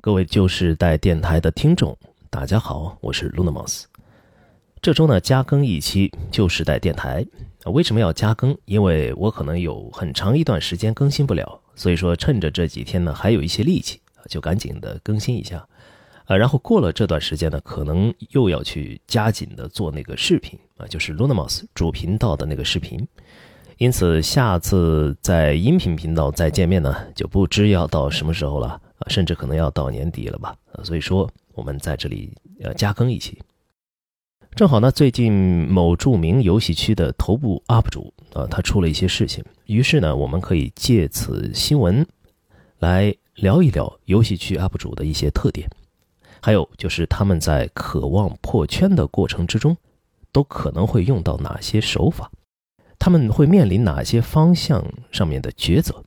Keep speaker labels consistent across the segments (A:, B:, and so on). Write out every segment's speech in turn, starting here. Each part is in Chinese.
A: 各位旧时代电台的听众，大家好，我是 Lunamos。这周呢加更一期旧时代电台，为什么要加更？因为我可能有很长一段时间更新不了，所以说趁着这几天呢还有一些力气，就赶紧的更新一下。呃，然后过了这段时间呢，可能又要去加紧的做那个视频啊，就是 Lunamos 主频道的那个视频。因此，下次在音频频道再见面呢，就不知要到什么时候了。啊，甚至可能要到年底了吧？啊，所以说我们在这里呃加更一期。正好呢，最近某著名游戏区的头部 UP 主啊，他出了一些事情，于是呢，我们可以借此新闻来聊一聊游戏区 UP 主的一些特点，还有就是他们在渴望破圈的过程之中，都可能会用到哪些手法，他们会面临哪些方向上面的抉择。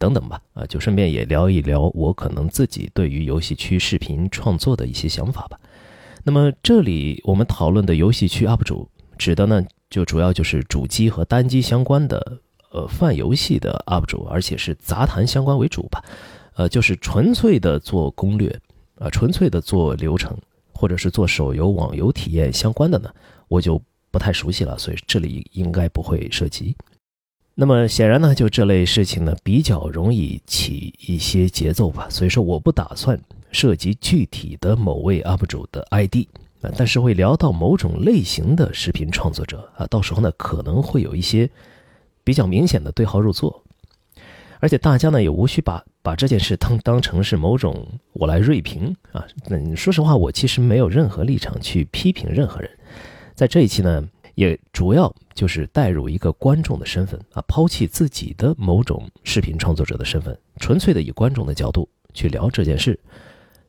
A: 等等吧，啊，就顺便也聊一聊我可能自己对于游戏区视频创作的一些想法吧。那么这里我们讨论的游戏区 UP 主，指的呢就主要就是主机和单机相关的，呃，泛游戏的 UP 主，而且是杂谈相关为主吧。呃，就是纯粹的做攻略，啊，纯粹的做流程，或者是做手游、网游体验相关的呢，我就不太熟悉了，所以这里应该不会涉及。那么显然呢，就这类事情呢，比较容易起一些节奏吧。所以说，我不打算涉及具体的某位 UP 主的 ID 啊，但是会聊到某种类型的视频创作者啊，到时候呢，可能会有一些比较明显的对号入座。而且大家呢，也无需把把这件事当当成是某种我来锐评啊。那说实话，我其实没有任何立场去批评任何人。在这一期呢。也主要就是带入一个观众的身份啊，抛弃自己的某种视频创作者的身份，纯粹的以观众的角度去聊这件事，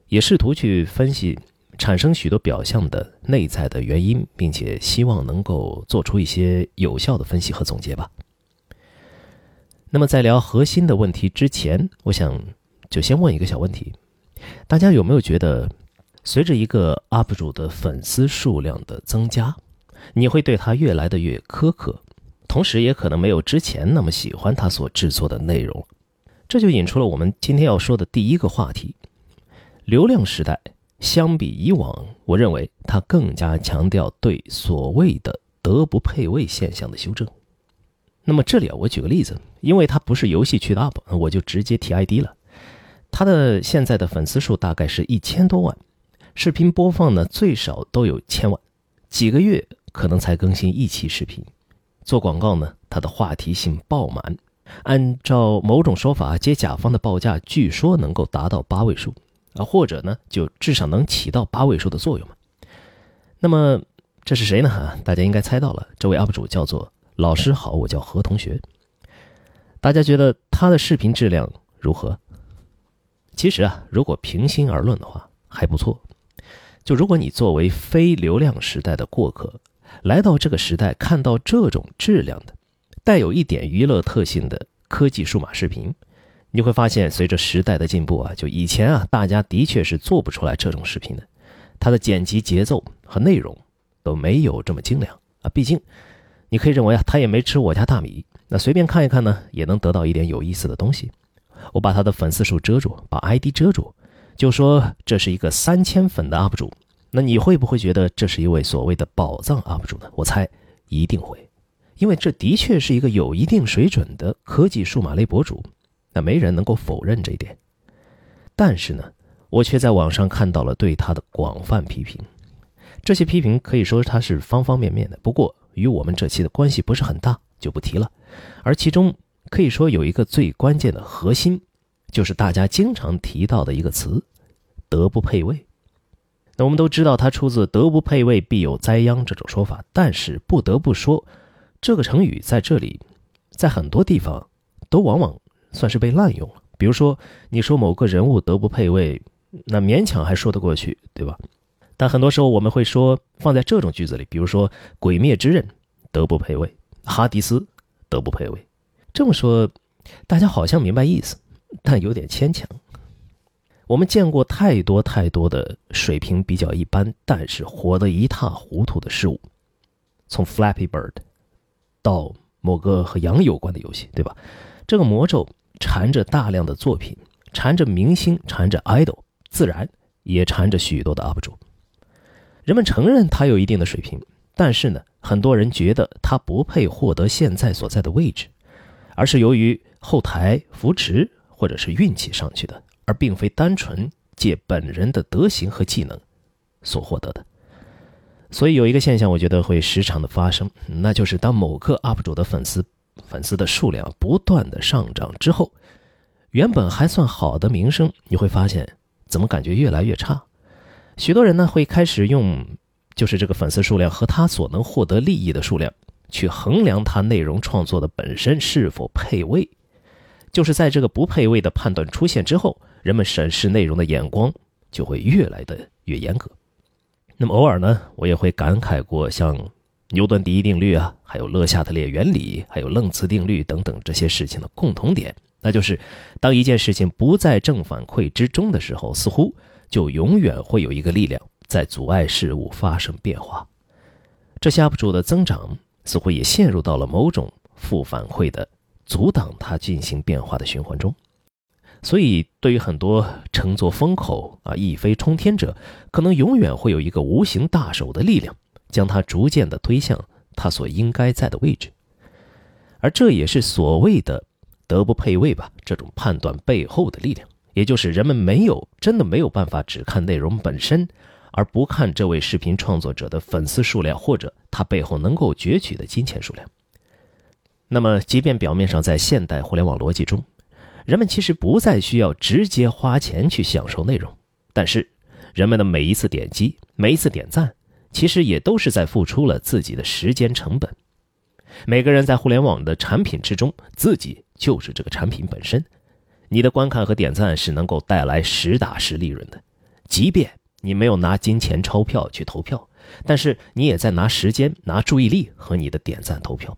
A: 也试图去分析产生许多表象的内在的原因，并且希望能够做出一些有效的分析和总结吧。那么在聊核心的问题之前，我想就先问一个小问题：大家有没有觉得，随着一个 UP 主的粉丝数量的增加？你会对他越来的越苛刻，同时也可能没有之前那么喜欢他所制作的内容，这就引出了我们今天要说的第一个话题：流量时代相比以往，我认为它更加强调对所谓的德不配位现象的修正。那么这里啊，我举个例子，因为他不是游戏区的 UP，我就直接提 ID 了。他的现在的粉丝数大概是一千多万，视频播放呢最少都有千万，几个月。可能才更新一期视频，做广告呢，它的话题性爆满。按照某种说法，接甲方的报价据说能够达到八位数啊，或者呢，就至少能起到八位数的作用嘛。那么这是谁呢？大家应该猜到了，这位 UP 主叫做老师好，我叫何同学。大家觉得他的视频质量如何？其实啊，如果平心而论的话，还不错。就如果你作为非流量时代的过客，来到这个时代，看到这种质量的、带有一点娱乐特性的科技数码视频，你会发现，随着时代的进步啊，就以前啊，大家的确是做不出来这种视频的，它的剪辑节奏和内容都没有这么精良啊。毕竟，你可以认为啊，他也没吃我家大米，那随便看一看呢，也能得到一点有意思的东西。我把他的粉丝数遮住，把 ID 遮住，就说这是一个三千粉的 UP 主。那你会不会觉得这是一位所谓的宝藏 UP 主呢？我猜一定会，因为这的确是一个有一定水准的科技数码类博主，那没人能够否认这一点。但是呢，我却在网上看到了对他的广泛批评，这些批评可以说他是方方面面的，不过与我们这期的关系不是很大，就不提了。而其中可以说有一个最关键的核心，就是大家经常提到的一个词——德不配位。我们都知道，它出自“德不配位，必有灾殃”这种说法。但是不得不说，这个成语在这里，在很多地方都往往算是被滥用了。比如说，你说某个人物德不配位，那勉强还说得过去，对吧？但很多时候我们会说，放在这种句子里，比如说《鬼灭之刃》德不配位，哈迪斯德不配位。这么说，大家好像明白意思，但有点牵强。我们见过太多太多的水平比较一般，但是活得一塌糊涂的事物，从 Flappy Bird 到某个和羊有关的游戏，对吧？这个魔咒缠着大量的作品，缠着明星，缠着 idol，自然也缠着许多的 UP 主。人们承认他有一定的水平，但是呢，很多人觉得他不配获得现在所在的位置，而是由于后台扶持或者是运气上去的，而并非单纯借本人的德行和技能所获得的。所以有一个现象，我觉得会时常的发生，那就是当某个 UP 主的粉丝粉丝的数量不断的上涨之后，原本还算好的名声，你会发现怎么感觉越来越差。许多人呢会开始用，就是这个粉丝数量和他所能获得利益的数量，去衡量他内容创作的本身是否配位。就是在这个不配位的判断出现之后，人们审视内容的眼光就会越来的越严格。那么偶尔呢，我也会感慨过像牛顿第一定律啊，还有勒夏特列原理，还有楞次定律等等这些事情的共同点，那就是当一件事情不在正反馈之中的时候，似乎就永远会有一个力量在阻碍事物发生变化。这些 UP 主的增长似乎也陷入到了某种负反馈的阻挡它进行变化的循环中。所以，对于很多乘坐风口啊一飞冲天者，可能永远会有一个无形大手的力量，将他逐渐的推向他所应该在的位置。而这也是所谓的德不配位吧？这种判断背后的力量，也就是人们没有真的没有办法只看内容本身，而不看这位视频创作者的粉丝数量或者他背后能够攫取的金钱数量。那么，即便表面上在现代互联网逻辑中，人们其实不再需要直接花钱去享受内容，但是人们的每一次点击、每一次点赞，其实也都是在付出了自己的时间成本。每个人在互联网的产品之中，自己就是这个产品本身。你的观看和点赞是能够带来实打实利润的，即便你没有拿金钱钞票去投票，但是你也在拿时间、拿注意力和你的点赞投票，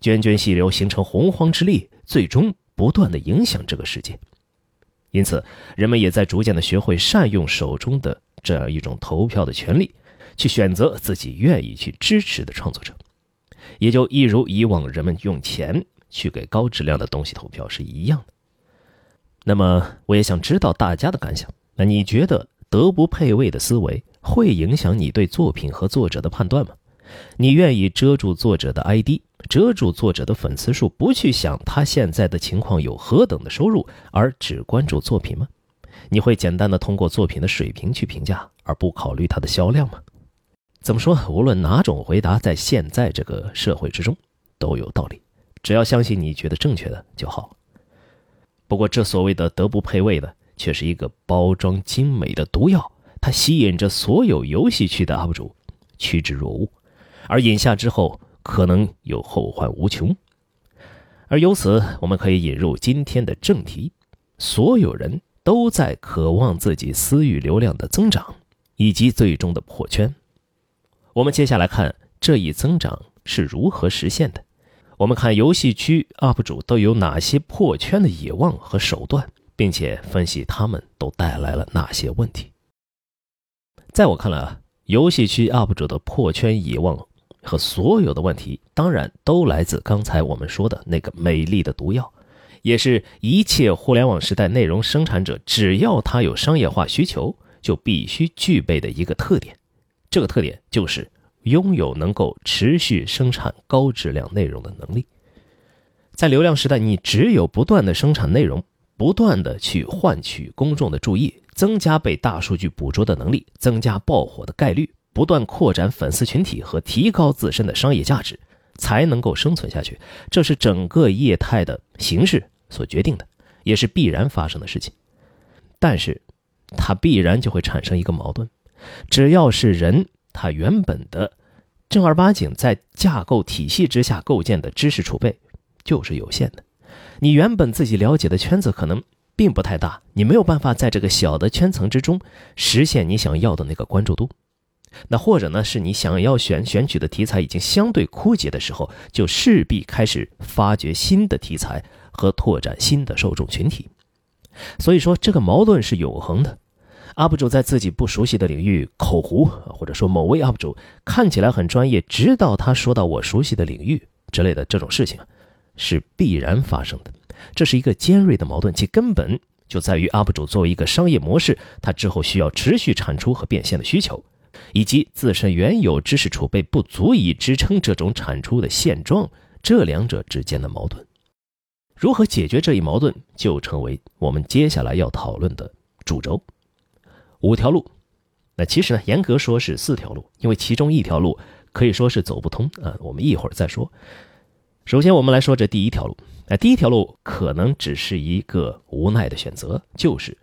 A: 涓涓细流形成洪荒之力，最终。不断的影响这个世界，因此人们也在逐渐的学会善用手中的这样一种投票的权利，去选择自己愿意去支持的创作者，也就一如以往人们用钱去给高质量的东西投票是一样的。那么，我也想知道大家的感想。那你觉得德不配位的思维会影响你对作品和作者的判断吗？你愿意遮住作者的 ID，遮住作者的粉丝数，不去想他现在的情况有何等的收入，而只关注作品吗？你会简单的通过作品的水平去评价，而不考虑它的销量吗？怎么说？无论哪种回答，在现在这个社会之中都有道理，只要相信你觉得正确的就好。不过，这所谓的德不配位的，却是一个包装精美的毒药，它吸引着所有游戏区的 UP 主趋之若鹜。而饮下之后，可能有后患无穷。而由此，我们可以引入今天的正题：所有人都在渴望自己私域流量的增长，以及最终的破圈。我们接下来看这一增长是如何实现的。我们看游戏区 UP 主都有哪些破圈的野望和手段，并且分析他们都带来了哪些问题。在我看来啊，游戏区 UP 主的破圈野望。和所有的问题，当然都来自刚才我们说的那个美丽的毒药，也是一切互联网时代内容生产者只要他有商业化需求，就必须具备的一个特点。这个特点就是拥有能够持续生产高质量内容的能力。在流量时代，你只有不断的生产内容，不断的去换取公众的注意，增加被大数据捕捉的能力，增加爆火的概率。不断扩展粉丝群体和提高自身的商业价值，才能够生存下去。这是整个业态的形式所决定的，也是必然发生的事情。但是，它必然就会产生一个矛盾：只要是人，他原本的正儿八经在架构体系之下构建的知识储备就是有限的。你原本自己了解的圈子可能并不太大，你没有办法在这个小的圈层之中实现你想要的那个关注度。那或者呢，是你想要选选取的题材已经相对枯竭的时候，就势必开始发掘新的题材和拓展新的受众群体。所以说，这个矛盾是永恒的。UP 主在自己不熟悉的领域口胡，或者说某位 UP 主看起来很专业，直到他说到我熟悉的领域之类的这种事情，是必然发生的。这是一个尖锐的矛盾，其根本就在于 UP 主作为一个商业模式，他之后需要持续产出和变现的需求，以及自身原有知识储备不足以支撑这种产出的现状，这两者之间的矛盾，如何解决这一矛盾，就成为我们接下来要讨论的主轴。五条路，那其实呢，严格说是四条路，因为其中一条路可以说是走不通啊，我们一会儿再说。首先，我们来说这第一条路。那第一条路可能只是一个无奈的选择，就是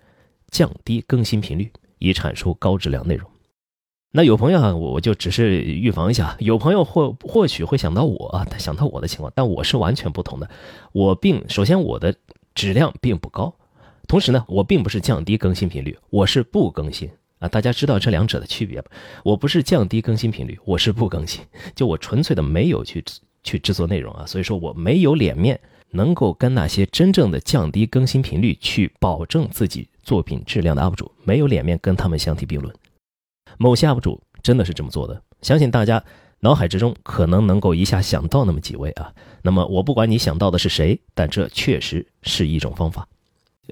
A: 降低更新频率，以产出高质量内容。那有朋友啊，我就只是预防一下，有朋友或或许会想到我啊，想到我的情况，但我是完全不同的。我并首先我的质量并不高，同时呢，我并不是降低更新频率，我是不更新啊。大家知道这两者的区别吗？我不是降低更新频率，我是不更新，就我纯粹的没有去去制作内容啊，所以说我没有脸面。能够跟那些真正的降低更新频率去保证自己作品质量的 UP 主，没有脸面跟他们相提并论。某些 UP 主真的是这么做的，相信大家脑海之中可能能够一下想到那么几位啊。那么我不管你想到的是谁，但这确实是一种方法。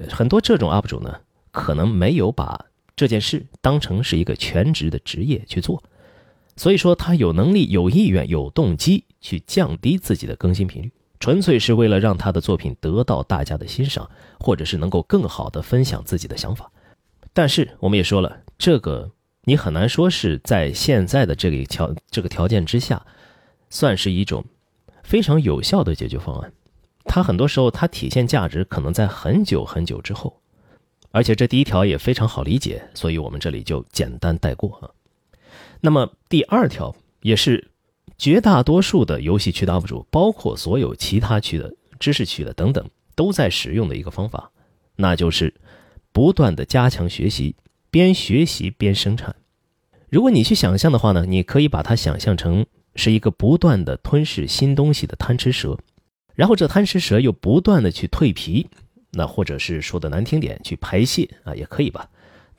A: 很多这种 UP 主呢，可能没有把这件事当成是一个全职的职业去做，所以说他有能力、有意愿、有动机去降低自己的更新频率。纯粹是为了让他的作品得到大家的欣赏，或者是能够更好的分享自己的想法。但是我们也说了，这个你很难说是在现在的这个条这个条件之下，算是一种非常有效的解决方案。它很多时候它体现价值可能在很久很久之后。而且这第一条也非常好理解，所以我们这里就简单带过啊。那么第二条也是。绝大多数的游戏区的 UP 主，包括所有其他区的知识区的等等，都在使用的一个方法，那就是不断的加强学习，边学习边生产。如果你去想象的话呢，你可以把它想象成是一个不断的吞噬新东西的贪吃蛇，然后这贪吃蛇又不断的去蜕皮，那或者是说的难听点，去排泄啊，也可以吧。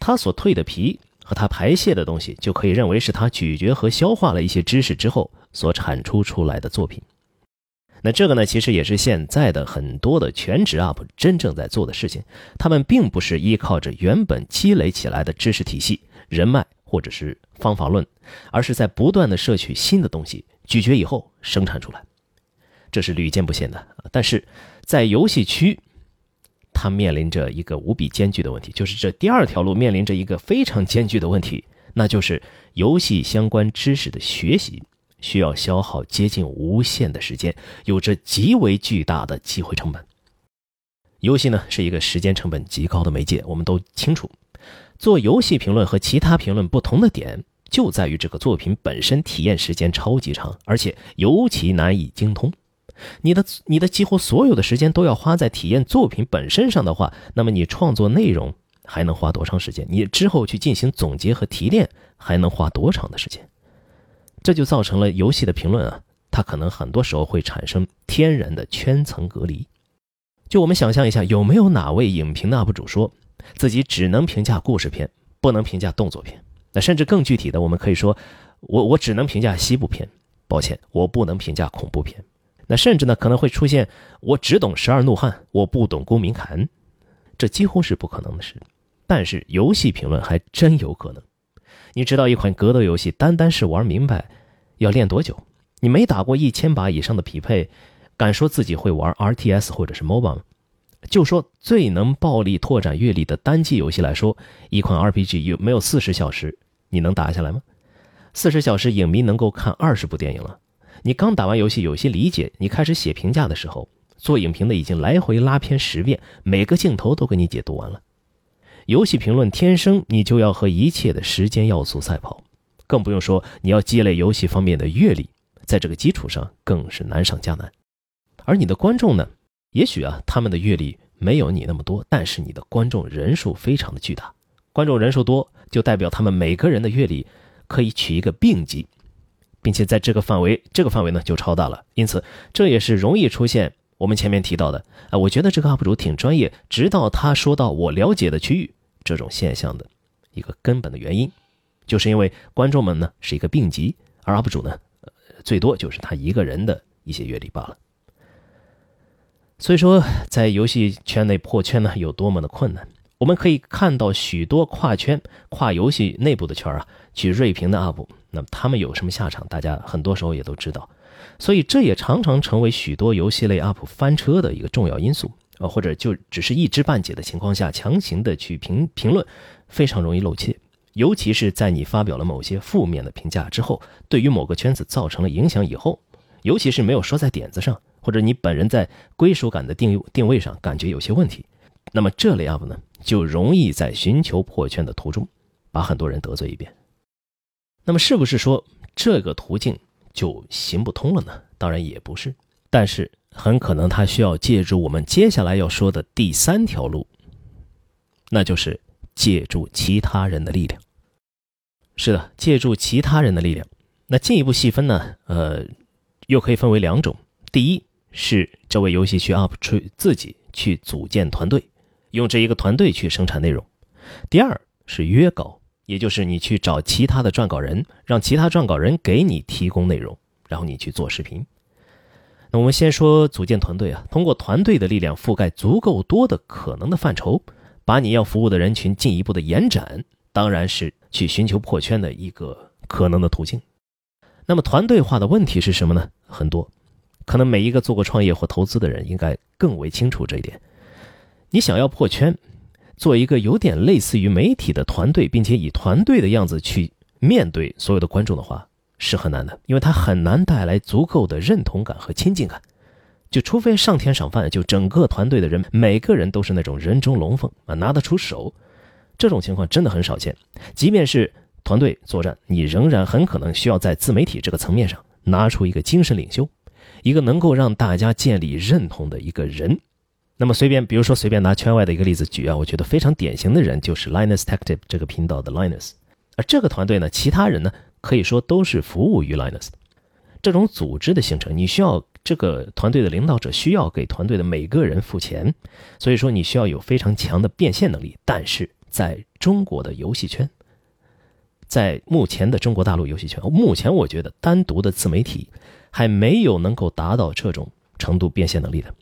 A: 它所蜕的皮和它排泄的东西，就可以认为是它咀嚼和消化了一些知识之后。所产出出来的作品，那这个呢，其实也是现在的很多的全职 UP 真正在做的事情。他们并不是依靠着原本积累起来的知识体系、人脉或者是方法论，而是在不断的摄取新的东西，咀嚼以后生产出来。这是屡见不鲜的。但是在游戏区，它面临着一个无比艰巨的问题，就是这第二条路面临着一个非常艰巨的问题，那就是游戏相关知识的学习。需要消耗接近无限的时间，有着极为巨大的机会成本。游戏呢是一个时间成本极高的媒介，我们都清楚。做游戏评论和其他评论不同的点，就在于这个作品本身体验时间超级长，而且尤其难以精通。你的你的几乎所有的时间都要花在体验作品本身上的话，那么你创作内容还能花多长时间？你之后去进行总结和提炼还能花多长的时间？这就造成了游戏的评论啊，它可能很多时候会产生天然的圈层隔离。就我们想象一下，有没有哪位影评的 UP 主说自己只能评价故事片，不能评价动作片？那甚至更具体的，我们可以说，我我只能评价西部片，抱歉，我不能评价恐怖片。那甚至呢，可能会出现我只懂十二怒汉，我不懂公民坎，这几乎是不可能的事。但是游戏评论还真有可能。你知道一款格斗游戏，单单是玩明白，要练多久？你没打过一千把以上的匹配，敢说自己会玩 RTS 或者是 MOBA 吗？就说最能暴力拓展阅历的单机游戏来说，一款 RPG 有没有四十小时，你能打下来吗？四十小时，影迷能够看二十部电影了。你刚打完游戏，有些理解，你开始写评价的时候，做影评的已经来回拉片十遍，每个镜头都给你解读完了。游戏评论天生你就要和一切的时间要素赛跑，更不用说你要积累游戏方面的阅历，在这个基础上更是难上加难。而你的观众呢？也许啊，他们的阅历没有你那么多，但是你的观众人数非常的巨大。观众人数多，就代表他们每个人的阅历可以取一个并集，并且在这个范围，这个范围呢就超大了。因此，这也是容易出现我们前面提到的啊，我觉得这个 UP 主挺专业，直到他说到我了解的区域。这种现象的一个根本的原因，就是因为观众们呢是一个病级，而 UP 主呢，最多就是他一个人的一些阅历罢了。所以说，在游戏圈内破圈呢，有多么的困难。我们可以看到许多跨圈、跨游戏内部的圈啊，去锐评的 UP，那么他们有什么下场？大家很多时候也都知道。所以这也常常成为许多游戏类 UP 翻车的一个重要因素啊，或者就只是一知半解的情况下强行的去评评论，非常容易露怯。尤其是在你发表了某些负面的评价之后，对于某个圈子造成了影响以后，尤其是没有说在点子上。或者你本人在归属感的定定位上感觉有些问题，那么这类 UP 呢就容易在寻求破圈的途中，把很多人得罪一遍。那么是不是说这个途径就行不通了呢？当然也不是，但是很可能他需要借助我们接下来要说的第三条路，那就是借助其他人的力量。是的，借助其他人的力量。那进一步细分呢？呃，又可以分为两种，第一。是这位游戏区 UP 主自己去组建团队，用这一个团队去生产内容。第二是约稿，也就是你去找其他的撰稿人，让其他撰稿人给你提供内容，然后你去做视频。那我们先说组建团队啊，通过团队的力量覆盖足够多的可能的范畴，把你要服务的人群进一步的延展，当然是去寻求破圈的一个可能的途径。那么团队化的问题是什么呢？很多。可能每一个做过创业或投资的人应该更为清楚这一点。你想要破圈，做一个有点类似于媒体的团队，并且以团队的样子去面对所有的观众的话，是很难的，因为它很难带来足够的认同感和亲近感。就除非上天赏饭，就整个团队的人每个人都是那种人中龙凤啊，拿得出手，这种情况真的很少见。即便是团队作战，你仍然很可能需要在自媒体这个层面上拿出一个精神领袖。一个能够让大家建立认同的一个人，那么随便，比如说随便拿圈外的一个例子举啊，我觉得非常典型的人就是 Linus Tech Tip 这个频道的 Linus，而这个团队呢，其他人呢可以说都是服务于 Linus。这种组织的形成，你需要这个团队的领导者需要给团队的每个人付钱，所以说你需要有非常强的变现能力。但是在中国的游戏圈，在目前的中国大陆游戏圈，目前我觉得单独的自媒体。还没有能够达到这种程度变现能力的，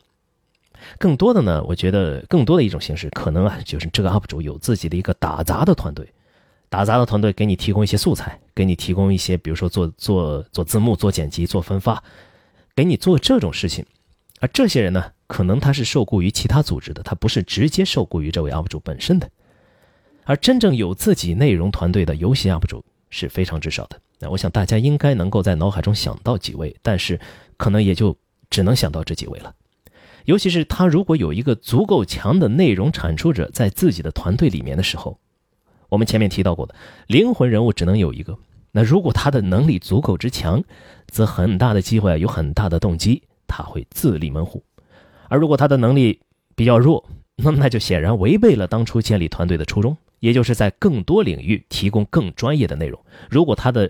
A: 更多的呢，我觉得更多的一种形式，可能啊，就是这个 UP 主有自己的一个打杂的团队，打杂的团队给你提供一些素材，给你提供一些，比如说做做做字幕、做剪辑、做分发，给你做这种事情。而这些人呢，可能他是受雇于其他组织的，他不是直接受雇于这位 UP 主本身的。而真正有自己内容团队的游戏 UP 主是非常之少的。那我想大家应该能够在脑海中想到几位，但是可能也就只能想到这几位了。尤其是他如果有一个足够强的内容产出者在自己的团队里面的时候，我们前面提到过的灵魂人物只能有一个。那如果他的能力足够之强，则很大的机会有很大的动机他会自立门户；而如果他的能力比较弱，那那就显然违背了当初建立团队的初衷。也就是在更多领域提供更专业的内容。如果他的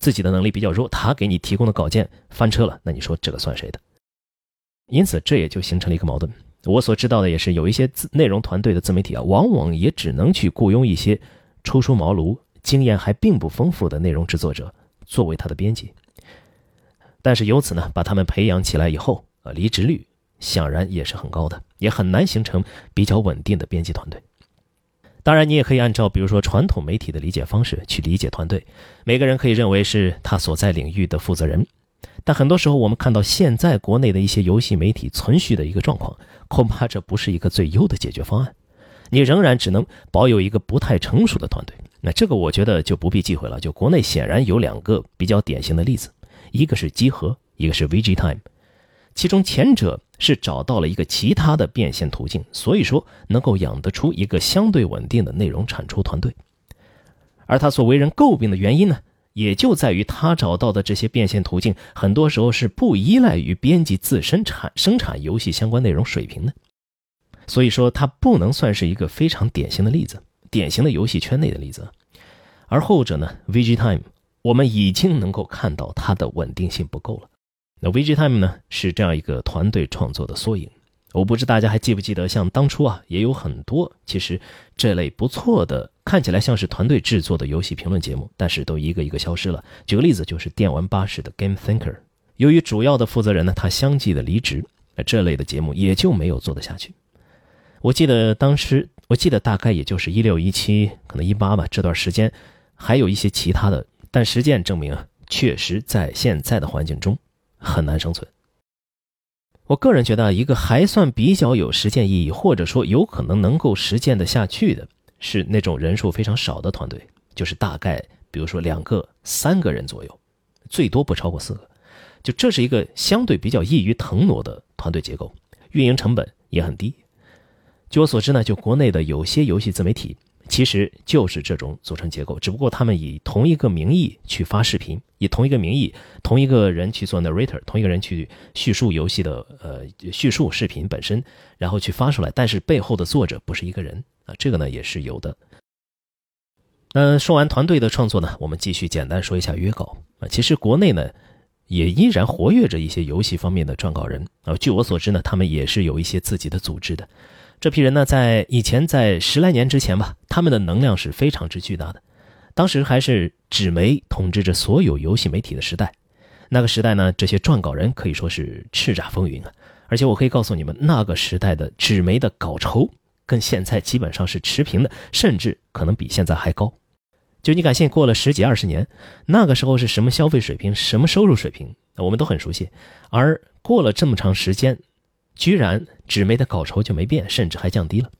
A: 自己的能力比较弱，他给你提供的稿件翻车了，那你说这个算谁的？因此，这也就形成了一个矛盾。我所知道的也是，有一些自内容团队的自媒体啊，往往也只能去雇佣一些初出茅庐、经验还并不丰富的内容制作者作为他的编辑。但是由此呢，把他们培养起来以后，呃，离职率显然也是很高的，也很难形成比较稳定的编辑团队。当然，你也可以按照比如说传统媒体的理解方式去理解团队，每个人可以认为是他所在领域的负责人。但很多时候，我们看到现在国内的一些游戏媒体存续的一个状况，恐怕这不是一个最优的解决方案。你仍然只能保有一个不太成熟的团队。那这个我觉得就不必忌讳了。就国内显然有两个比较典型的例子，一个是集合，一个是 VG Time。其中前者是找到了一个其他的变现途径，所以说能够养得出一个相对稳定的内容产出团队。而他所为人诟病的原因呢，也就在于他找到的这些变现途径，很多时候是不依赖于编辑自身产生产游戏相关内容水平的。所以说，他不能算是一个非常典型的例子，典型的游戏圈内的例子。而后者呢，VG Time，我们已经能够看到它的稳定性不够了。那 VG Time 呢是这样一个团队创作的缩影，我不知大家还记不记得，像当初啊也有很多其实这类不错的，看起来像是团队制作的游戏评论节目，但是都一个一个消失了。举个例子，就是电玩巴士的 Game Thinker，由于主要的负责人呢他相继的离职，这类的节目也就没有做得下去。我记得当时，我记得大概也就是一六一七，可能一八吧，这段时间还有一些其他的，但实践证明啊，确实在现在的环境中很难生存。我个人觉得，一个还算比较有实践意义，或者说有可能能够实践的下去的，是那种人数非常少的团队，就是大概比如说两个、三个人左右，最多不超过四个。就这是一个相对比较易于腾挪的团队结构，运营成本也很低。据我所知呢，就国内的有些游戏自媒体，其实就是这种组成结构，只不过他们以同一个名义去发视频，以同一个名义，同一个人去做 narrator，同一个人去叙述游戏的呃叙述视频本身，然后去发出来，但是背后的作者不是一个人啊，这个呢也是有的。那说完团队的创作呢，我们继续简单说一下约稿啊，其实国内呢。也依然活跃着一些游戏方面的撰稿人啊。据我所知呢，他们也是有一些自己的组织的。这批人呢，在以前在十来年之前吧，他们的能量是非常之巨大的。当时还是纸媒统治着所有游戏媒体的时代，那个时代呢，这些撰稿人可以说是叱咤风云啊。而且我可以告诉你们，那个时代的纸媒的稿酬跟现在基本上是持平的，甚至可能比现在还高。就你敢信，过了十几二十年，那个时候是什么消费水平、什么收入水平，我们都很熟悉。而过了这么长时间，居然纸媒的稿酬就没变，甚至还降低了。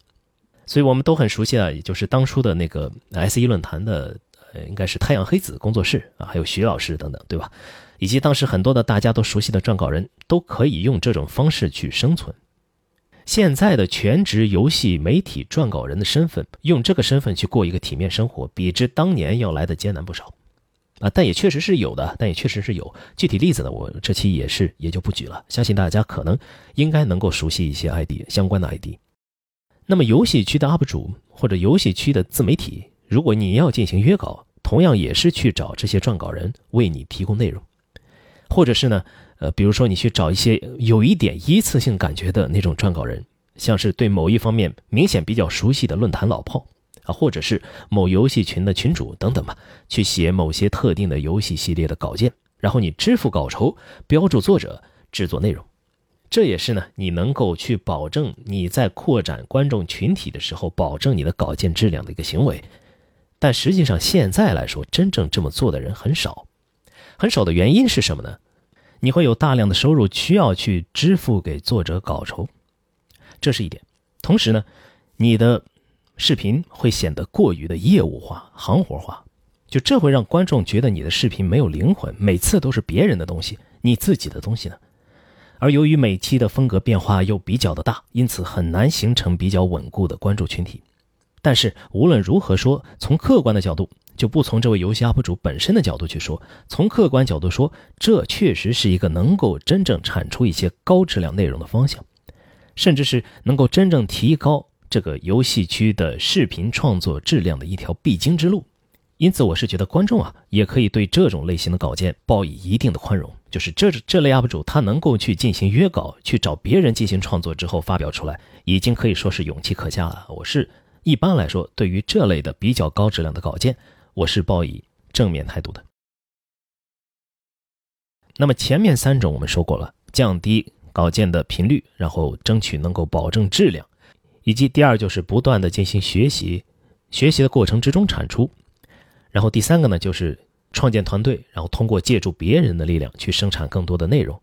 A: 所以我们都很熟悉啊，也就是当初的那个 S 一论坛的，呃，应该是太阳黑子工作室啊，还有徐老师等等，对吧？以及当时很多的大家都熟悉的撰稿人，都可以用这种方式去生存。现在的全职游戏媒体撰稿人的身份，用这个身份去过一个体面生活，比之当年要来的艰难不少，啊，但也确实是有的，但也确实是有具体例子呢。我这期也是也就不举了，相信大家可能应该能够熟悉一些 ID 相关的 ID。那么游戏区的 UP 主或者游戏区的自媒体，如果你要进行约稿，同样也是去找这些撰稿人为你提供内容，或者是呢？呃，比如说你去找一些有一点一次性感觉的那种撰稿人，像是对某一方面明显比较熟悉的论坛老炮啊，或者是某游戏群的群主等等吧，去写某些特定的游戏系列的稿件，然后你支付稿酬，标注作者制作内容，这也是呢你能够去保证你在扩展观众群体的时候，保证你的稿件质量的一个行为。但实际上现在来说，真正这么做的人很少，很少的原因是什么呢？你会有大量的收入需要去支付给作者稿酬，这是一点。同时呢，你的视频会显得过于的业务化、行活化，就这会让观众觉得你的视频没有灵魂，每次都是别人的东西，你自己的东西呢？而由于每期的风格变化又比较的大，因此很难形成比较稳固的关注群体。但是无论如何说，从客观的角度。就不从这位游戏 UP 主本身的角度去说，从客观角度说，这确实是一个能够真正产出一些高质量内容的方向，甚至是能够真正提高这个游戏区的视频创作质量的一条必经之路。因此，我是觉得观众啊，也可以对这种类型的稿件抱以一定的宽容，就是这这类 UP 主他能够去进行约稿，去找别人进行创作之后发表出来，已经可以说是勇气可嘉了。我是一般来说，对于这类的比较高质量的稿件。我是抱以正面态度的。那么前面三种我们说过了，降低稿件的频率，然后争取能够保证质量，以及第二就是不断的进行学习，学习的过程之中产出，然后第三个呢就是创建团队，然后通过借助别人的力量去生产更多的内容，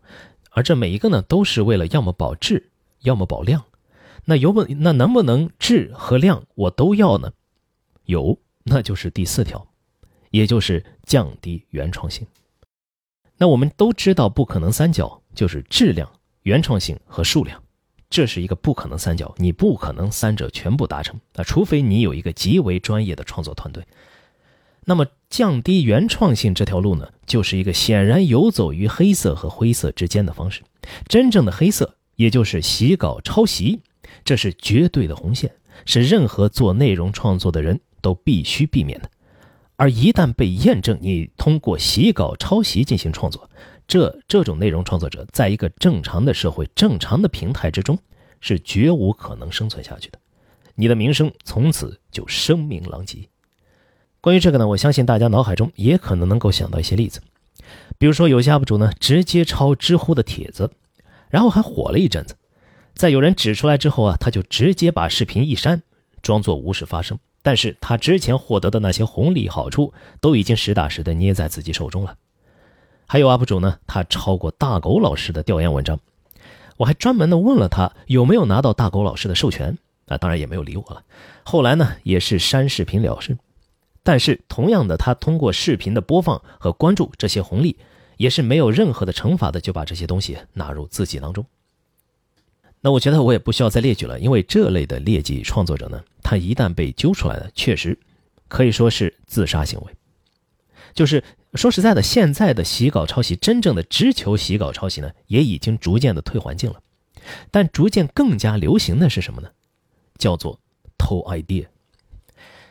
A: 而这每一个呢都是为了要么保质，要么保量。那有不那能不能质和量我都要呢？有。那就是第四条，也就是降低原创性。那我们都知道，不可能三角就是质量、原创性和数量，这是一个不可能三角，你不可能三者全部达成啊，除非你有一个极为专业的创作团队。那么，降低原创性这条路呢，就是一个显然游走于黑色和灰色之间的方式。真正的黑色，也就是洗稿抄袭，这是绝对的红线，是任何做内容创作的人。都必须避免的，而一旦被验证，你通过洗稿抄袭进行创作，这这种内容创作者，在一个正常的社会、正常的平台之中，是绝无可能生存下去的，你的名声从此就声名狼藉。关于这个呢，我相信大家脑海中也可能能够想到一些例子，比如说有些 UP 主呢，直接抄知乎的帖子，然后还火了一阵子。在有人指出来之后啊，他就直接把视频一删，装作无事发生。但是他之前获得的那些红利好处，都已经实打实的捏在自己手中了。还有 UP 主呢，他抄过大狗老师的调研文章，我还专门的问了他有没有拿到大狗老师的授权，啊，当然也没有理我了。后来呢，也是删视频了事。但是同样的，他通过视频的播放和关注这些红利，也是没有任何的惩罚的，就把这些东西纳入自己当中。那我觉得我也不需要再列举了，因为这类的劣迹创作者呢，他一旦被揪出来了，确实可以说是自杀行为。就是说实在的，现在的洗稿抄袭，真正的直球洗稿抄袭呢，也已经逐渐的退环境了。但逐渐更加流行的是什么呢？叫做偷 idea。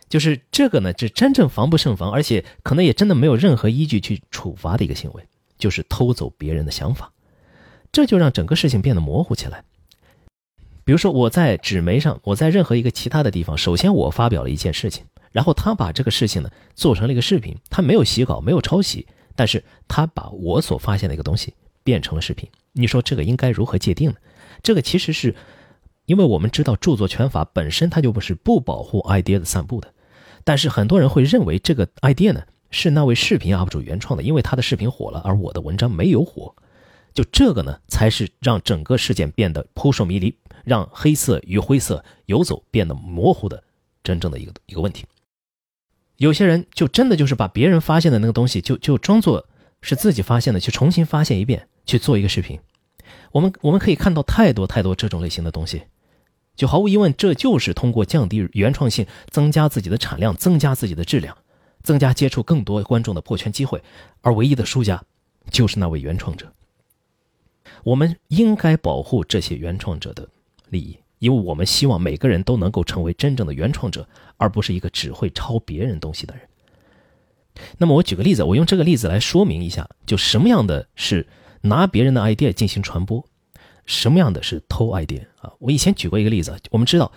A: 就是这个呢，是真正防不胜防，而且可能也真的没有任何依据去处罚的一个行为，就是偷走别人的想法，这就让整个事情变得模糊起来。比如说，我在纸媒上，我在任何一个其他的地方，首先我发表了一件事情，然后他把这个事情呢做成了一个视频，他没有洗稿，没有抄袭，但是他把我所发现的一个东西变成了视频。你说这个应该如何界定呢？这个其实是因为我们知道著作权法本身它就不是不保护 idea 的散布的。但是很多人会认为这个 idea 呢是那位视频 UP 主原创的，因为他的视频火了，而我的文章没有火，就这个呢才是让整个事件变得扑朔迷离，让黑色与灰色游走变得模糊的真正的一个一个问题。有些人就真的就是把别人发现的那个东西，就就装作是自己发现的，去重新发现一遍，去做一个视频。我们我们可以看到太多太多这种类型的东西。就毫无疑问，这就是通过降低原创性、增加自己的产量、增加自己的质量、增加接触更多观众的破圈机会，而唯一的输家就是那位原创者。我们应该保护这些原创者的利益，因为我们希望每个人都能够成为真正的原创者，而不是一个只会抄别人东西的人。那么，我举个例子，我用这个例子来说明一下，就什么样的是拿别人的 idea 进行传播。什么样的是偷 idea 啊？我以前举过一个例子，我们知道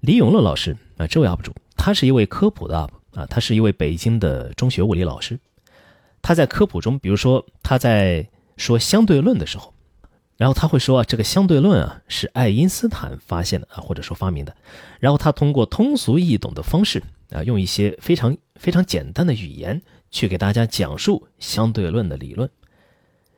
A: 李永乐老师啊，这位 UP 主，他是一位科普的 UP 啊，他是一位北京的中学物理老师。他在科普中，比如说他在说相对论的时候，然后他会说啊，这个相对论啊是爱因斯坦发现的啊，或者说发明的。然后他通过通俗易懂的方式啊，用一些非常非常简单的语言去给大家讲述相对论的理论。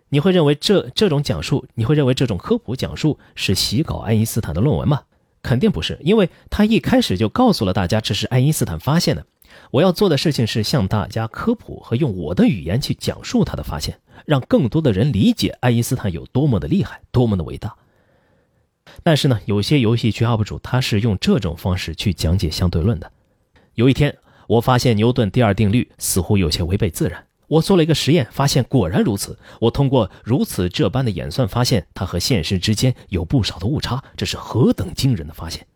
A: 你会认为这这种讲述，你会认为这种科普讲述是洗稿爱因斯坦的论文吗？肯定不是，因为他一开始就告诉了大家这是爱因斯坦发现的。我要做的事情是向大家科普和用我的语言去讲述他的发现，让更多的人理解爱因斯坦有多么的厉害，多么的伟大。但是呢，有些游戏区 UP 主他是用这种方式去讲解相对论的。有一天，我发现牛顿第二定律似乎有些违背自然。我做了一个实验，发现果然如此。我通过如此这般的演算，发现它和现实之间有不少的误差，这是何等惊人的发现！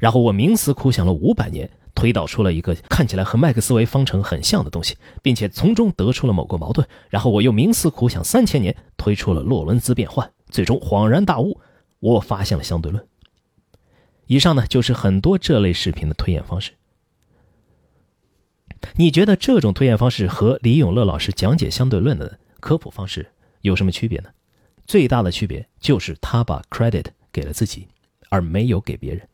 A: 然后我冥思苦想了五百年，推导出了一个看起来和麦克斯韦方程很像的东西，并且从中得出了某个矛盾。然后我又冥思苦想三千年，推出了洛伦兹变换，最终恍然大悟，我发现了相对论。以上呢，就是很多这类视频的推演方式。你觉得这种推演方式和李永乐老师讲解相对论的科普方式有什么区别呢？最大的区别就是他把 credit 给了自己，而没有给别人。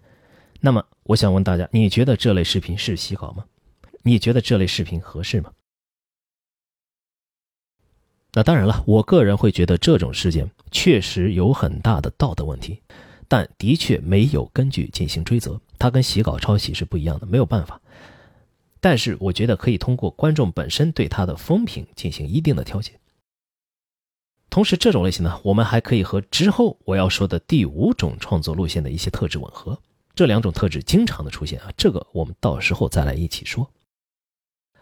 A: 那么，我想问大家，你觉得这类视频是洗稿吗？你觉得这类视频合适吗？那当然了，我个人会觉得这种事件确实有很大的道德问题，但的确没有根据进行追责。它跟洗稿抄袭是不一样的，没有办法。但是我觉得可以通过观众本身对他的风评进行一定的调节。同时，这种类型呢，我们还可以和之后我要说的第五种创作路线的一些特质吻合。这两种特质经常的出现啊，这个我们到时候再来一起说。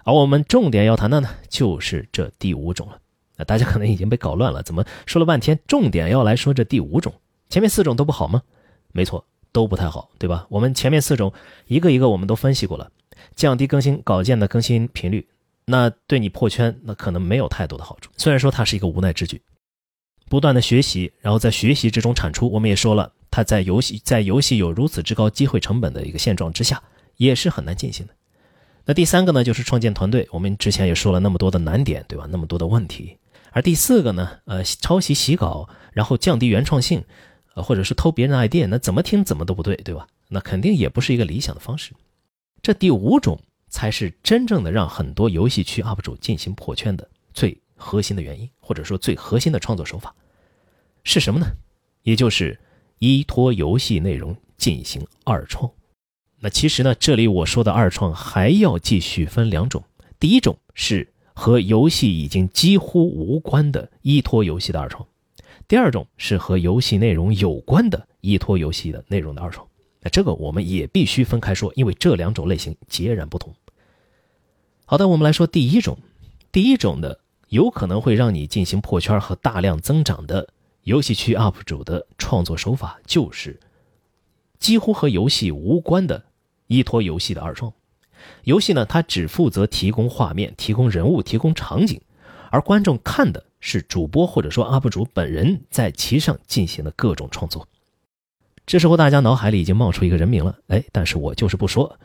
A: 而我们重点要谈的呢，就是这第五种了。那大家可能已经被搞乱了，怎么说了半天，重点要来说这第五种？前面四种都不好吗？没错，都不太好，对吧？我们前面四种一个一个我们都分析过了。降低更新稿件的更新频率，那对你破圈那可能没有太多的好处。虽然说它是一个无奈之举，不断的学习，然后在学习之中产出。我们也说了，他在游戏在游戏有如此之高机会成本的一个现状之下，也是很难进行的。那第三个呢，就是创建团队。我们之前也说了那么多的难点，对吧？那么多的问题，而第四个呢，呃，抄袭洗稿，然后降低原创性，呃，或者是偷别人的 idea，那怎么听怎么都不对，对吧？那肯定也不是一个理想的方式。这第五种才是真正的让很多游戏区 UP 主进行破圈的最核心的原因，或者说最核心的创作手法是什么呢？也就是依托游戏内容进行二创。那其实呢，这里我说的二创还要继续分两种，第一种是。和游戏已经几乎无关的依托游戏的二创，第二种是和游戏内容有关的依托游戏的内容的二创。那这个我们也必须分开说，因为这两种类型截然不同。好的，我们来说第一种，第一种的有可能会让你进行破圈和大量增长的游戏区 UP 主的创作手法，就是几乎和游戏无关的依托游戏的二创。游戏呢，它只负责提供画面、提供人物、提供场景，而观众看的是主播或者说 UP 主本人在其上进行的各种创作。这时候大家脑海里已经冒出一个人名了，哎，但是我就是不说。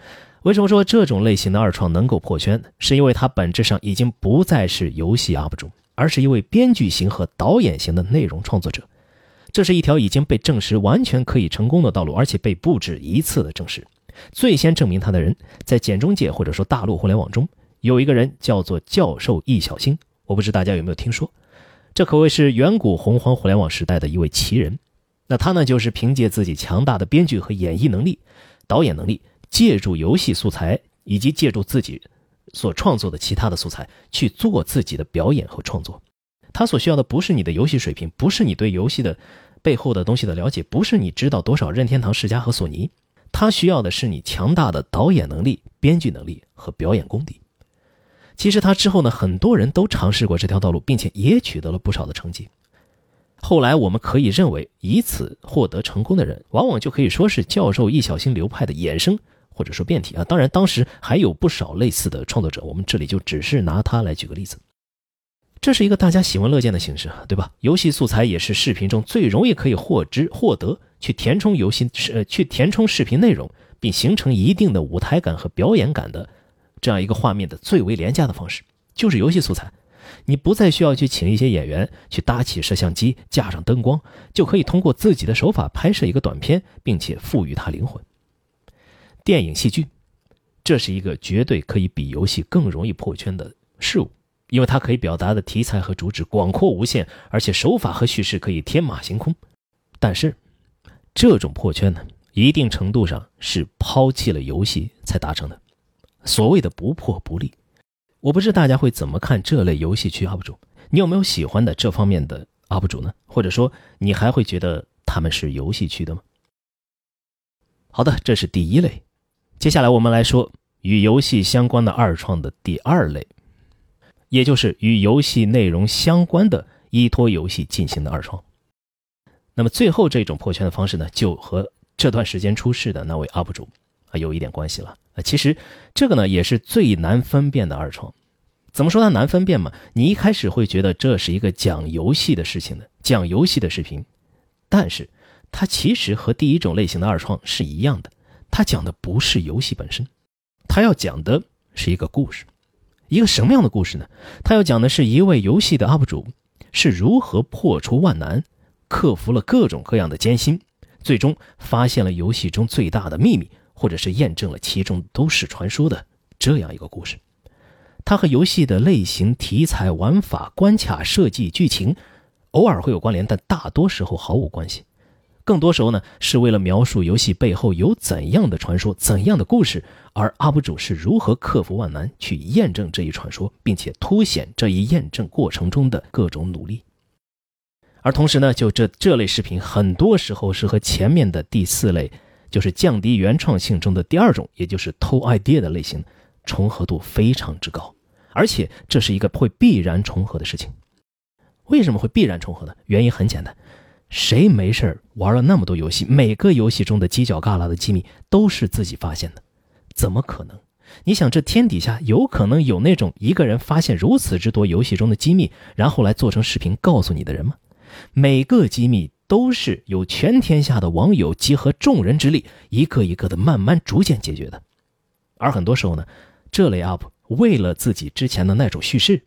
A: 为什么说这种类型的二创能够破圈？是因为它本质上已经不再是游戏 UP 主，而是一位编剧型和导演型的内容创作者。这是一条已经被证实完全可以成功的道路，而且被不止一次的证实。最先证明他的人，在简中界或者说大陆互联网中，有一个人叫做教授易小星。我不知大家有没有听说，这可谓是远古洪荒互联网时代的一位奇人。那他呢，就是凭借自己强大的编剧和演绎能力、导演能力，借助游戏素材以及借助自己所创作的其他的素材去做自己的表演和创作。他所需要的不是你的游戏水平，不是你对游戏的背后的东西的了解，不是你知道多少任天堂、世嘉和索尼。他需要的是你强大的导演能力、编剧能力和表演功底。其实他之后呢，很多人都尝试过这条道路，并且也取得了不少的成绩。后来我们可以认为，以此获得成功的人，往往就可以说是教授易小星流派的衍生或者说变体啊。当然，当时还有不少类似的创作者，我们这里就只是拿他来举个例子。这是一个大家喜闻乐见的形式，对吧？游戏素材也是视频中最容易可以获知、获得。去填充游戏呃，去填充视频内容，并形成一定的舞台感和表演感的这样一个画面的最为廉价的方式，就是游戏素材。你不再需要去请一些演员去搭起摄像机、架上灯光，就可以通过自己的手法拍摄一个短片，并且赋予它灵魂。电影戏剧，这是一个绝对可以比游戏更容易破圈的事物，因为它可以表达的题材和主旨广阔无限，而且手法和叙事可以天马行空。但是。这种破圈呢，一定程度上是抛弃了游戏才达成的。所谓的不破不立，我不知大家会怎么看这类游戏区 UP 主？你有没有喜欢的这方面的 UP 主呢？或者说，你还会觉得他们是游戏区的吗？好的，这是第一类。接下来我们来说与游戏相关的二创的第二类，也就是与游戏内容相关的依托游戏进行的二创。那么最后这种破圈的方式呢，就和这段时间出事的那位 UP 主啊有一点关系了啊。其实这个呢也是最难分辨的二创。怎么说它难分辨嘛？你一开始会觉得这是一个讲游戏的事情的，讲游戏的视频，但是它其实和第一种类型的二创是一样的。他讲的不是游戏本身，他要讲的是一个故事。一个什么样的故事呢？他要讲的是一位游戏的 UP 主是如何破除万难。克服了各种各样的艰辛，最终发现了游戏中最大的秘密，或者是验证了其中都市传说的这样一个故事。它和游戏的类型、题材、玩法、关卡设计、剧情偶尔会有关联，但大多时候毫无关系。更多时候呢，是为了描述游戏背后有怎样的传说、怎样的故事，而 UP 主是如何克服万难去验证这一传说，并且凸显这一验证过程中的各种努力。而同时呢，就这这类视频，很多时候是和前面的第四类，就是降低原创性中的第二种，也就是偷 idea 的类型，重合度非常之高，而且这是一个会必然重合的事情。为什么会必然重合呢？原因很简单，谁没事玩了那么多游戏，每个游戏中的犄角旮旯的机密都是自己发现的？怎么可能？你想，这天底下有可能有那种一个人发现如此之多游戏中的机密，然后来做成视频告诉你的人吗？每个机密都是由全天下的网友集合众人之力，一个一个的慢慢逐渐解决的。而很多时候呢，这类 UP 为了自己之前的那种叙事，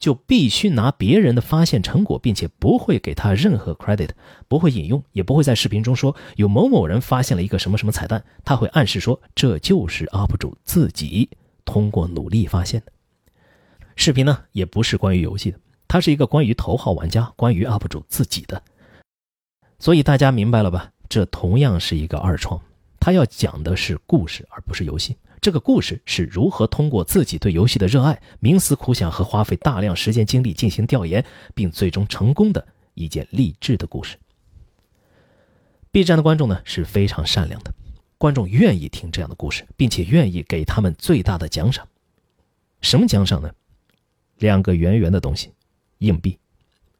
A: 就必须拿别人的发现成果，并且不会给他任何 credit，不会引用，也不会在视频中说有某某人发现了一个什么什么彩蛋。他会暗示说这就是 UP 主自己通过努力发现的。视频呢也不是关于游戏的，它是一个关于头号玩家、关于 UP 主自己的。所以大家明白了吧？这同样是一个二创，他要讲的是故事，而不是游戏。这个故事是如何通过自己对游戏的热爱、冥思苦想和花费大量时间精力进行调研，并最终成功的一件励志的故事。B 站的观众呢是非常善良的，观众愿意听这样的故事，并且愿意给他们最大的奖赏。什么奖赏呢？两个圆圆的东西，硬币。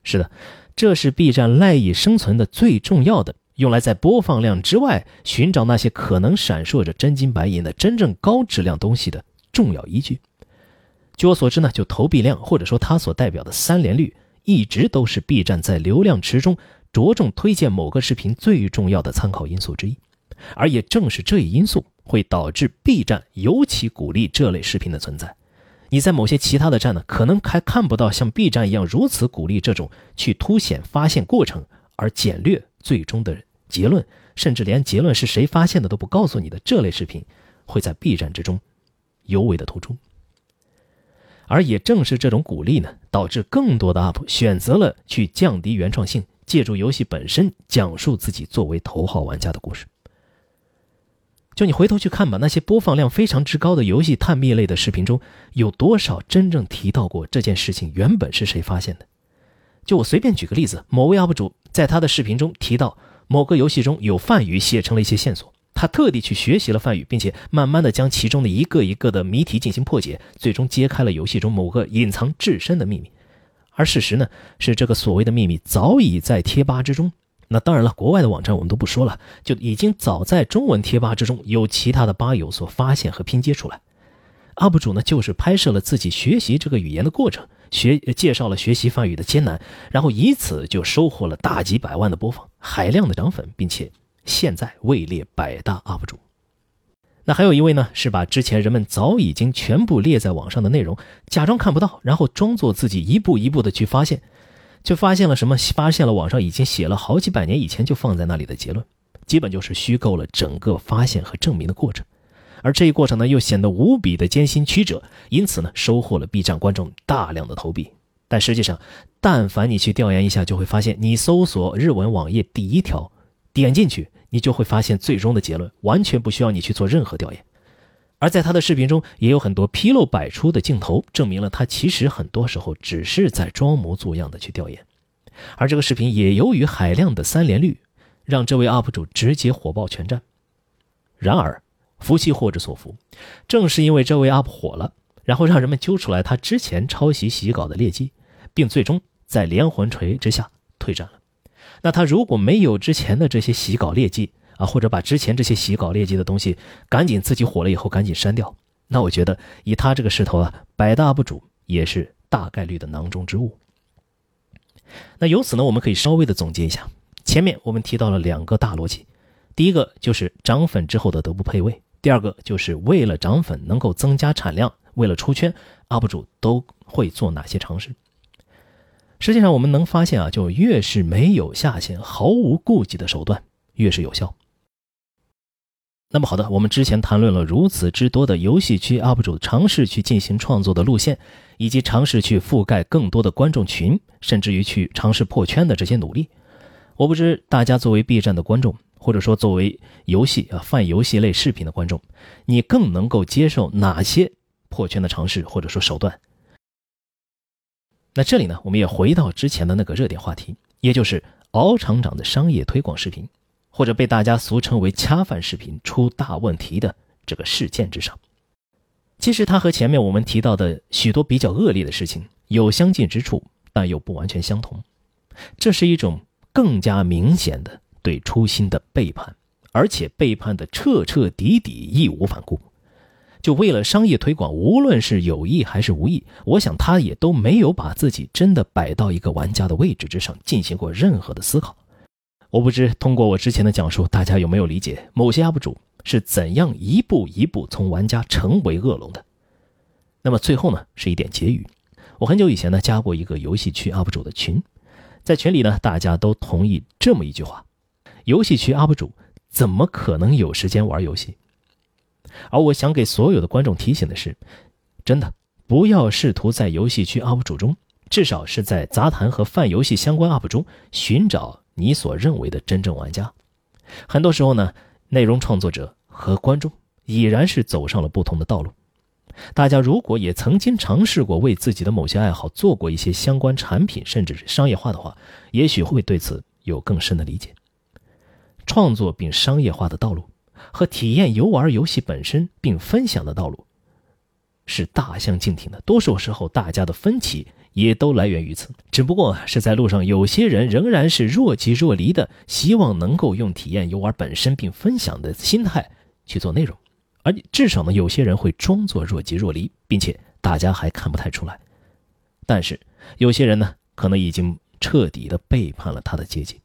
A: 是的，这是 B 站赖以生存的最重要的。用来在播放量之外寻找那些可能闪烁着真金白银的真正高质量东西的重要依据。据我所知呢，就投币量或者说它所代表的三连率，一直都是 B 站在流量池中着重推荐某个视频最重要的参考因素之一。而也正是这一因素会导致 B 站尤其鼓励这类视频的存在。你在某些其他的站呢，可能还看不到像 B 站一样如此鼓励这种去凸显发现过程而简略最终的。结论，甚至连结论是谁发现的都不告诉你的这类视频，会在 B 站之中尤为的突出。而也正是这种鼓励呢，导致更多的 UP 选择了去降低原创性，借助游戏本身讲述自己作为头号玩家的故事。就你回头去看吧，那些播放量非常之高的游戏探秘类的视频中，有多少真正提到过这件事情原本是谁发现的？就我随便举个例子，某位 UP 主在他的视频中提到。某个游戏中有梵语写成了一些线索，他特地去学习了梵语，并且慢慢的将其中的一个一个的谜题进行破解，最终揭开了游戏中某个隐藏至深的秘密。而事实呢，是这个所谓的秘密早已在贴吧之中。那当然了，国外的网站我们都不说了，就已经早在中文贴吧之中有其他的吧友所发现和拼接出来。UP 主呢，就是拍摄了自己学习这个语言的过程。学介绍了学习梵语的艰难，然后以此就收获了大几百万的播放，海量的涨粉，并且现在位列百大 UP 主。那还有一位呢，是把之前人们早已经全部列在网上的内容假装看不到，然后装作自己一步一步的去发现，就发现了什么？发现了网上已经写了好几百年以前就放在那里的结论，基本就是虚构了整个发现和证明的过程。而这一过程呢，又显得无比的艰辛曲折，因此呢，收获了 B 站观众大量的投币。但实际上，但凡你去调研一下，就会发现，你搜索日文网页第一条，点进去，你就会发现最终的结论，完全不需要你去做任何调研。而在他的视频中，也有很多纰漏百出的镜头，证明了他其实很多时候只是在装模作样的去调研。而这个视频也由于海量的三连率，让这位 UP 主直接火爆全站。然而，福气祸之所伏，正是因为这位 UP 火了，然后让人们揪出来他之前抄袭洗稿的劣迹，并最终在连环锤之下退战了。那他如果没有之前的这些洗稿劣迹啊，或者把之前这些洗稿劣迹的东西赶紧自己火了以后赶紧删掉，那我觉得以他这个势头啊，百大 UP 主也是大概率的囊中之物。那由此呢，我们可以稍微的总结一下，前面我们提到了两个大逻辑，第一个就是涨粉之后的德不配位。第二个就是为了涨粉能够增加产量，为了出圈，UP 主都会做哪些尝试？实际上，我们能发现啊，就越是没有下限、毫无顾忌的手段，越是有效。那么好的，我们之前谈论了如此之多的游戏区 UP 主尝试去进行创作的路线，以及尝试去覆盖更多的观众群，甚至于去尝试破圈的这些努力。我不知大家作为 B 站的观众。或者说，作为游戏啊泛游戏类视频的观众，你更能够接受哪些破圈的尝试或者说手段？那这里呢，我们也回到之前的那个热点话题，也就是敖厂长的商业推广视频，或者被大家俗称为“恰饭视频”出大问题的这个事件之上。其实它和前面我们提到的许多比较恶劣的事情有相近之处，但又不完全相同。这是一种更加明显的。对初心的背叛，而且背叛的彻彻底底、义无反顾。就为了商业推广，无论是有意还是无意，我想他也都没有把自己真的摆到一个玩家的位置之上，进行过任何的思考。我不知通过我之前的讲述，大家有没有理解某些 UP 主是怎样一步一步从玩家成为恶龙的？那么最后呢，是一点结语：我很久以前呢加过一个游戏区 UP 主的群，在群里呢大家都同意这么一句话：游戏区 UP 主怎么可能有时间玩游戏？而我想给所有的观众提醒的是，真的不要试图在游戏区 UP 主中，至少是在杂谈和泛游戏相关 UP 中寻找你所认为的真正玩家。很多时候呢，内容创作者和观众已然是走上了不同的道路。大家如果也曾经尝试过为自己的某些爱好做过一些相关产品，甚至是商业化的话，也许会对此有更深的理解。创作并商业化的道路和体验游玩游戏本身并分享的道路是大相径庭的。多数时候，大家的分歧也都来源于此，只不过是在路上，有些人仍然是若即若离的，希望能够用体验游玩本身并分享的心态去做内容。而至少呢，有些人会装作若即若离，并且大家还看不太出来。但是有些人呢，可能已经彻底的背叛了他的阶级。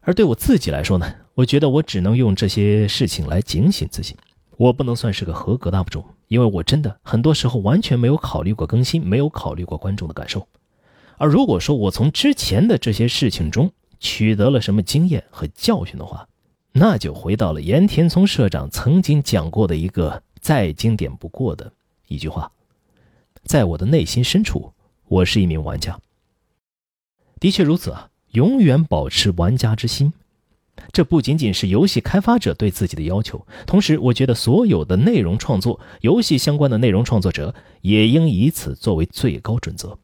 A: 而对我自己来说呢，我觉得我只能用这些事情来警醒自己。我不能算是个合格的 UP 主，因为我真的很多时候完全没有考虑过更新，没有考虑过观众的感受。而如果说我从之前的这些事情中取得了什么经验和教训的话，那就回到了岩田聪社长曾经讲过的一个再经典不过的一句话：“在我的内心深处，我是一名玩家。”的确如此啊，永远保持玩家之心。这不仅仅是游戏开发者对自己的要求，同时，我觉得所有的内容创作、游戏相关的内容创作者也应以此作为最高准则。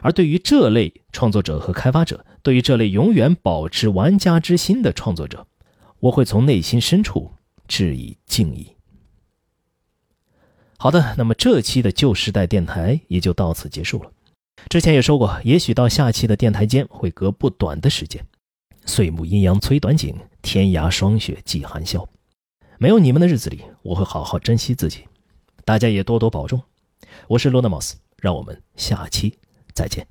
A: 而对于这类创作者和开发者，对于这类永远保持玩家之心的创作者，我会从内心深处致以敬意。好的，那么这期的旧时代电台也就到此结束了。之前也说过，也许到下期的电台间会隔不短的时间。岁暮阴阳催短景，天涯霜雪霁寒宵。没有你们的日子里，我会好好珍惜自己。大家也多多保重。我是罗纳莫斯，让我们下期再见。